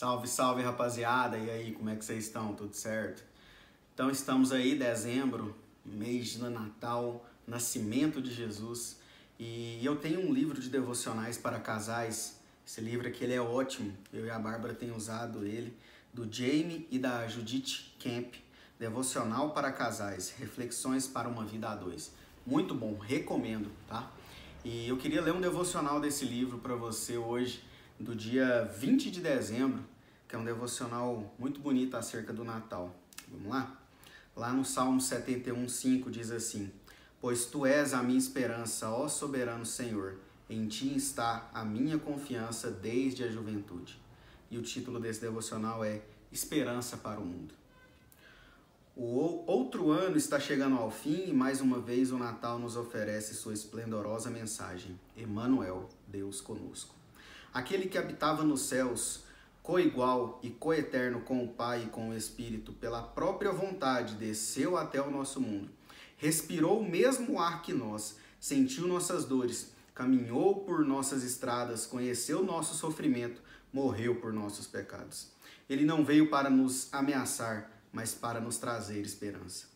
Salve, salve rapaziada! E aí, como é que vocês estão? Tudo certo? Então estamos aí, dezembro, mês de Natal, nascimento de Jesus. E eu tenho um livro de devocionais para casais. Esse livro aqui ele é ótimo. Eu e a Bárbara tem usado ele, do Jamie e da Judith Camp. Devocional para casais, reflexões para uma vida a dois. Muito bom, recomendo, tá? E eu queria ler um devocional desse livro para você hoje do dia 20 de dezembro, que é um devocional muito bonito acerca do Natal. Vamos lá? Lá no Salmo 71, 5 diz assim: Pois tu és a minha esperança, ó soberano Senhor, em ti está a minha confiança desde a juventude. E o título desse devocional é Esperança para o Mundo. O outro ano está chegando ao fim e mais uma vez o Natal nos oferece sua esplendorosa mensagem: Emmanuel, Deus conosco. Aquele que habitava nos céus, coigual e coeterno com o Pai e com o Espírito, pela própria vontade desceu até o nosso mundo. Respirou o mesmo ar que nós, sentiu nossas dores, caminhou por nossas estradas, conheceu nosso sofrimento, morreu por nossos pecados. Ele não veio para nos ameaçar, mas para nos trazer esperança.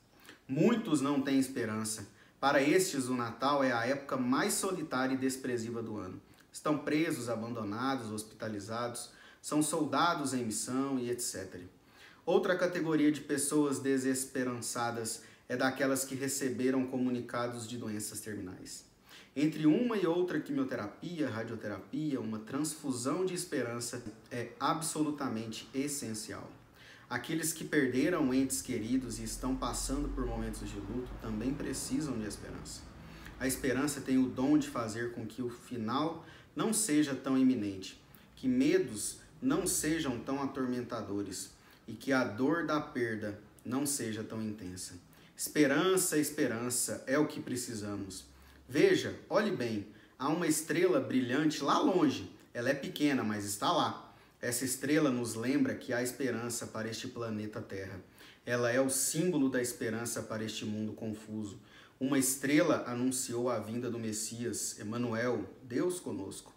Muitos não têm esperança. Para estes, o Natal é a época mais solitária e desprezível do ano. Estão presos, abandonados, hospitalizados, são soldados em missão e etc. Outra categoria de pessoas desesperançadas é daquelas que receberam comunicados de doenças terminais. Entre uma e outra quimioterapia, radioterapia, uma transfusão de esperança é absolutamente essencial. Aqueles que perderam entes queridos e estão passando por momentos de luto também precisam de esperança. A esperança tem o dom de fazer com que o final não seja tão iminente, que medos não sejam tão atormentadores e que a dor da perda não seja tão intensa. Esperança, esperança é o que precisamos. Veja, olhe bem, há uma estrela brilhante lá longe. Ela é pequena, mas está lá. Essa estrela nos lembra que há esperança para este planeta Terra. Ela é o símbolo da esperança para este mundo confuso. Uma estrela anunciou a vinda do Messias, Emanuel, Deus conosco.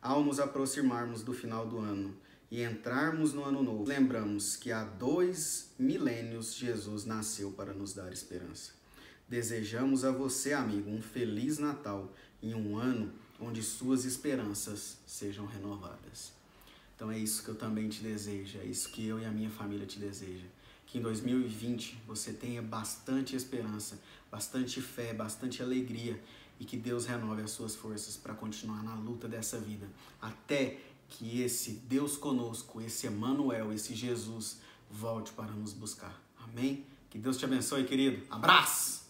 Ao nos aproximarmos do final do ano e entrarmos no ano novo, lembramos que há dois milênios Jesus nasceu para nos dar esperança. Desejamos a você, amigo, um feliz Natal em um ano onde suas esperanças sejam renovadas. Então é isso que eu também te desejo, é isso que eu e a minha família te deseja que em 2020 você tenha bastante esperança, bastante fé, bastante alegria e que Deus renove as suas forças para continuar na luta dessa vida, até que esse Deus conosco, esse Emmanuel, esse Jesus volte para nos buscar. Amém? Que Deus te abençoe, querido. Abraço!